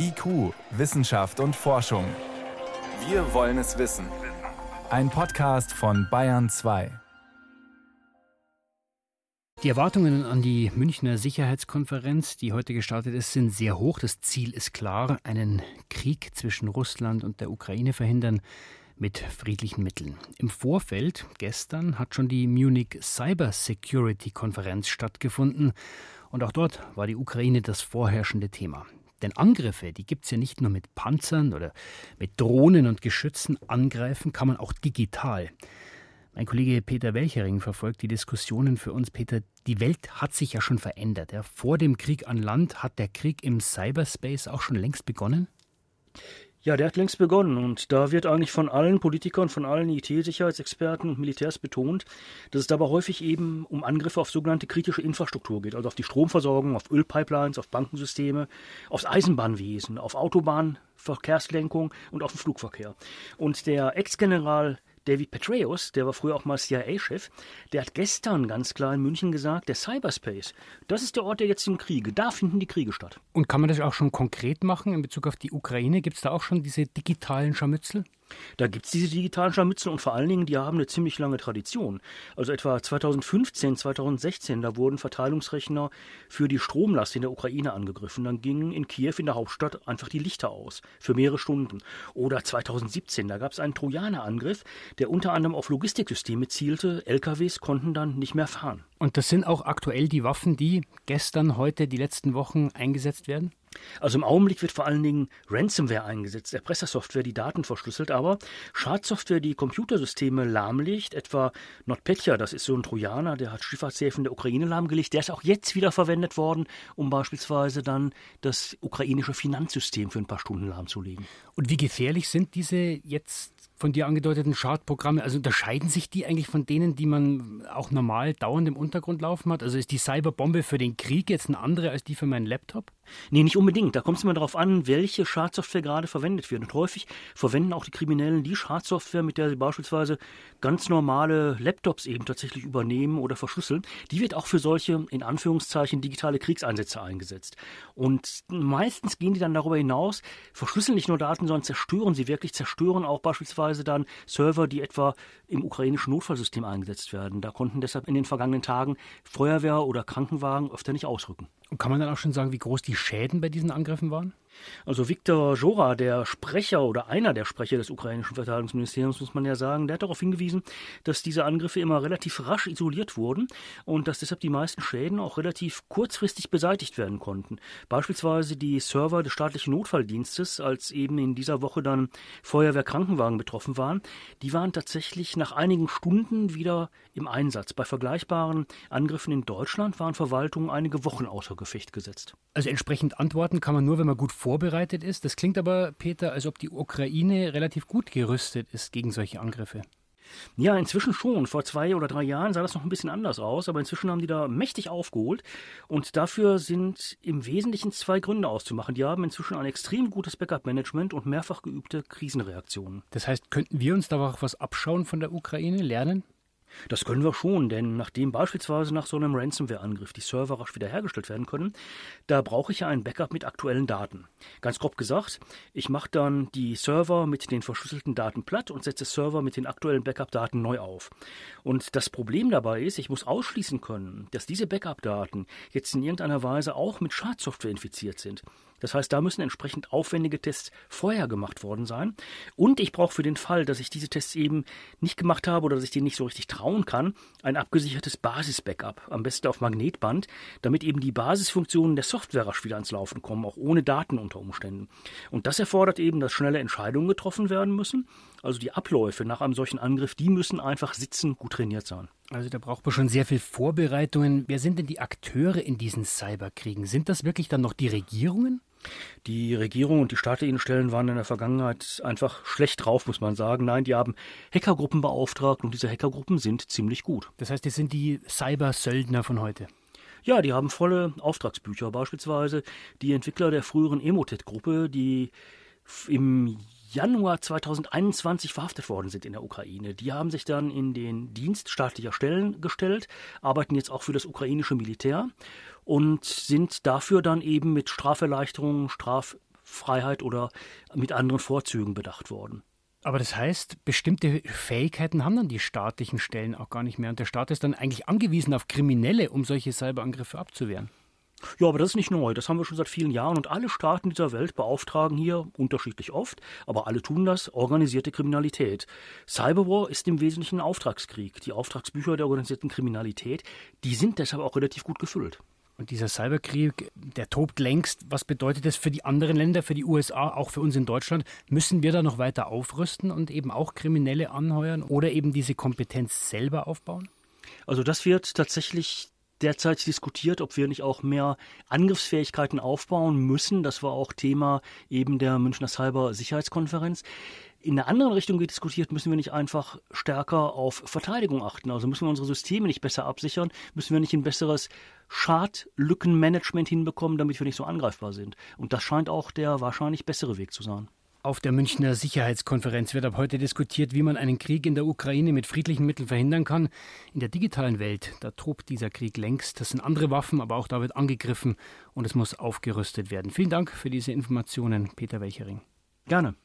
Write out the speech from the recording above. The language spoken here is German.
IQ, Wissenschaft und Forschung. Wir wollen es wissen. Ein Podcast von Bayern 2. Die Erwartungen an die Münchner Sicherheitskonferenz, die heute gestartet ist, sind sehr hoch. Das Ziel ist klar, einen Krieg zwischen Russland und der Ukraine verhindern mit friedlichen Mitteln. Im Vorfeld, gestern, hat schon die Munich Cyber Security Konferenz stattgefunden und auch dort war die Ukraine das vorherrschende Thema. Denn Angriffe, die gibt es ja nicht nur mit Panzern oder mit Drohnen und Geschützen. Angreifen kann man auch digital. Mein Kollege Peter Welchering verfolgt die Diskussionen für uns. Peter, die Welt hat sich ja schon verändert. Ja. Vor dem Krieg an Land hat der Krieg im Cyberspace auch schon längst begonnen? Ja, der hat längst begonnen und da wird eigentlich von allen Politikern, von allen IT-Sicherheitsexperten und Militärs betont, dass es dabei häufig eben um Angriffe auf sogenannte kritische Infrastruktur geht, also auf die Stromversorgung, auf Ölpipelines, auf Bankensysteme, aufs Eisenbahnwesen, auf Autobahnverkehrslenkung und auf den Flugverkehr. Und der Ex-General David Petraeus, der war früher auch mal CIA-Chef, der hat gestern ganz klar in München gesagt, der Cyberspace, das ist der Ort der jetzigen Kriege. Da finden die Kriege statt. Und kann man das auch schon konkret machen in Bezug auf die Ukraine? Gibt es da auch schon diese digitalen Scharmützel? Da gibt es diese digitalen Scharmützel und vor allen Dingen, die haben eine ziemlich lange Tradition. Also etwa 2015, 2016, da wurden Verteilungsrechner für die Stromlast in der Ukraine angegriffen. Dann gingen in Kiew, in der Hauptstadt, einfach die Lichter aus für mehrere Stunden. Oder 2017, da gab es einen Trojanerangriff, der unter anderem auf Logistiksysteme zielte. LKWs konnten dann nicht mehr fahren. Und das sind auch aktuell die Waffen, die gestern, heute, die letzten Wochen eingesetzt werden? Also im Augenblick wird vor allen Dingen Ransomware eingesetzt, Erpressersoftware, die Daten verschlüsselt, aber Schadsoftware, die Computersysteme lahmlegt, etwa NotPetya, das ist so ein Trojaner, der hat Schifffahrtshäfen der Ukraine lahmgelegt, der ist auch jetzt wieder verwendet worden, um beispielsweise dann das ukrainische Finanzsystem für ein paar Stunden lahmzulegen. Und wie gefährlich sind diese jetzt von dir angedeuteten Schadprogramme, also unterscheiden sich die eigentlich von denen, die man auch normal dauernd im Untergrund laufen hat? Also ist die Cyberbombe für den Krieg jetzt eine andere als die für meinen Laptop? Nee, nicht unbedingt. Da kommt es immer darauf an, welche Schadsoftware gerade verwendet wird. Und häufig verwenden auch die Kriminellen die Schadsoftware, mit der sie beispielsweise ganz normale Laptops eben tatsächlich übernehmen oder verschlüsseln. Die wird auch für solche, in Anführungszeichen, digitale Kriegseinsätze eingesetzt. Und meistens gehen die dann darüber hinaus, verschlüsseln nicht nur Daten, sondern zerstören sie wirklich, zerstören auch beispielsweise beispielsweise dann Server, die etwa im ukrainischen Notfallsystem eingesetzt werden. Da konnten deshalb in den vergangenen Tagen Feuerwehr oder Krankenwagen öfter nicht ausrücken. Und kann man dann auch schon sagen, wie groß die Schäden bei diesen Angriffen waren? Also Viktor Jora, der Sprecher oder einer der Sprecher des ukrainischen Verteidigungsministeriums, muss man ja sagen, der hat darauf hingewiesen, dass diese Angriffe immer relativ rasch isoliert wurden und dass deshalb die meisten Schäden auch relativ kurzfristig beseitigt werden konnten. Beispielsweise die Server des staatlichen Notfalldienstes, als eben in dieser Woche dann Feuerwehr-Krankenwagen betroffen waren, die waren tatsächlich nach einigen Stunden wieder im Einsatz. Bei vergleichbaren Angriffen in Deutschland waren Verwaltungen einige Wochen außer Gefecht gesetzt. Also entsprechend antworten kann man nur, wenn man gut vorbereitet ist. Das klingt aber, Peter, als ob die Ukraine relativ gut gerüstet ist gegen solche Angriffe. Ja, inzwischen schon. Vor zwei oder drei Jahren sah das noch ein bisschen anders aus, aber inzwischen haben die da mächtig aufgeholt. Und dafür sind im Wesentlichen zwei Gründe auszumachen. Die haben inzwischen ein extrem gutes Backup-Management und mehrfach geübte Krisenreaktionen. Das heißt, könnten wir uns da auch was abschauen von der Ukraine, lernen? Das können wir schon, denn nachdem beispielsweise nach so einem Ransomware-Angriff die Server rasch wiederhergestellt werden können, da brauche ich ja ein Backup mit aktuellen Daten. Ganz grob gesagt, ich mache dann die Server mit den verschlüsselten Daten platt und setze Server mit den aktuellen Backup-Daten neu auf. Und das Problem dabei ist, ich muss ausschließen können, dass diese Backup-Daten jetzt in irgendeiner Weise auch mit Schadsoftware infiziert sind. Das heißt, da müssen entsprechend aufwendige Tests vorher gemacht worden sein. Und ich brauche für den Fall, dass ich diese Tests eben nicht gemacht habe oder dass ich denen nicht so richtig trauen kann, ein abgesichertes Basis-Backup, am besten auf Magnetband, damit eben die Basisfunktionen der Software rasch wieder ans Laufen kommen, auch ohne Daten unter Umständen. Und das erfordert eben, dass schnelle Entscheidungen getroffen werden müssen. Also die Abläufe nach einem solchen Angriff, die müssen einfach sitzen, gut trainiert sein. Also da braucht man schon sehr viel Vorbereitungen. Wer sind denn die Akteure in diesen Cyberkriegen? Sind das wirklich dann noch die Regierungen? Die Regierung und die staatlichen Stellen waren in der Vergangenheit einfach schlecht drauf, muss man sagen. Nein, die haben Hackergruppen beauftragt und diese Hackergruppen sind ziemlich gut. Das heißt, die sind die Cyber-Söldner von heute. Ja, die haben volle Auftragsbücher. Beispielsweise die Entwickler der früheren Emotet-Gruppe, die im Januar 2021 verhaftet worden sind in der Ukraine. Die haben sich dann in den Dienst staatlicher Stellen gestellt, arbeiten jetzt auch für das ukrainische Militär und sind dafür dann eben mit Straferleichterungen, Straf Freiheit oder mit anderen Vorzügen bedacht worden. Aber das heißt, bestimmte Fähigkeiten haben dann die staatlichen Stellen auch gar nicht mehr. Und der Staat ist dann eigentlich angewiesen auf Kriminelle, um solche Cyberangriffe abzuwehren. Ja, aber das ist nicht neu. Das haben wir schon seit vielen Jahren. Und alle Staaten dieser Welt beauftragen hier, unterschiedlich oft, aber alle tun das, organisierte Kriminalität. Cyberwar ist im Wesentlichen ein Auftragskrieg. Die Auftragsbücher der organisierten Kriminalität, die sind deshalb auch relativ gut gefüllt. Und dieser Cyberkrieg, der tobt längst. Was bedeutet das für die anderen Länder, für die USA, auch für uns in Deutschland? Müssen wir da noch weiter aufrüsten und eben auch Kriminelle anheuern oder eben diese Kompetenz selber aufbauen? Also das wird tatsächlich derzeit diskutiert, ob wir nicht auch mehr Angriffsfähigkeiten aufbauen müssen. Das war auch Thema eben der Münchner Cyber-Sicherheitskonferenz in einer anderen Richtung wird diskutiert, müssen wir nicht einfach stärker auf Verteidigung achten? Also müssen wir unsere Systeme nicht besser absichern? Müssen wir nicht ein besseres Schadlückenmanagement hinbekommen, damit wir nicht so angreifbar sind? Und das scheint auch der wahrscheinlich bessere Weg zu sein. Auf der Münchner Sicherheitskonferenz wird ab heute diskutiert, wie man einen Krieg in der Ukraine mit friedlichen Mitteln verhindern kann. In der digitalen Welt, da tobt dieser Krieg längst. Das sind andere Waffen, aber auch da wird angegriffen und es muss aufgerüstet werden. Vielen Dank für diese Informationen, Peter Welchering. Gerne.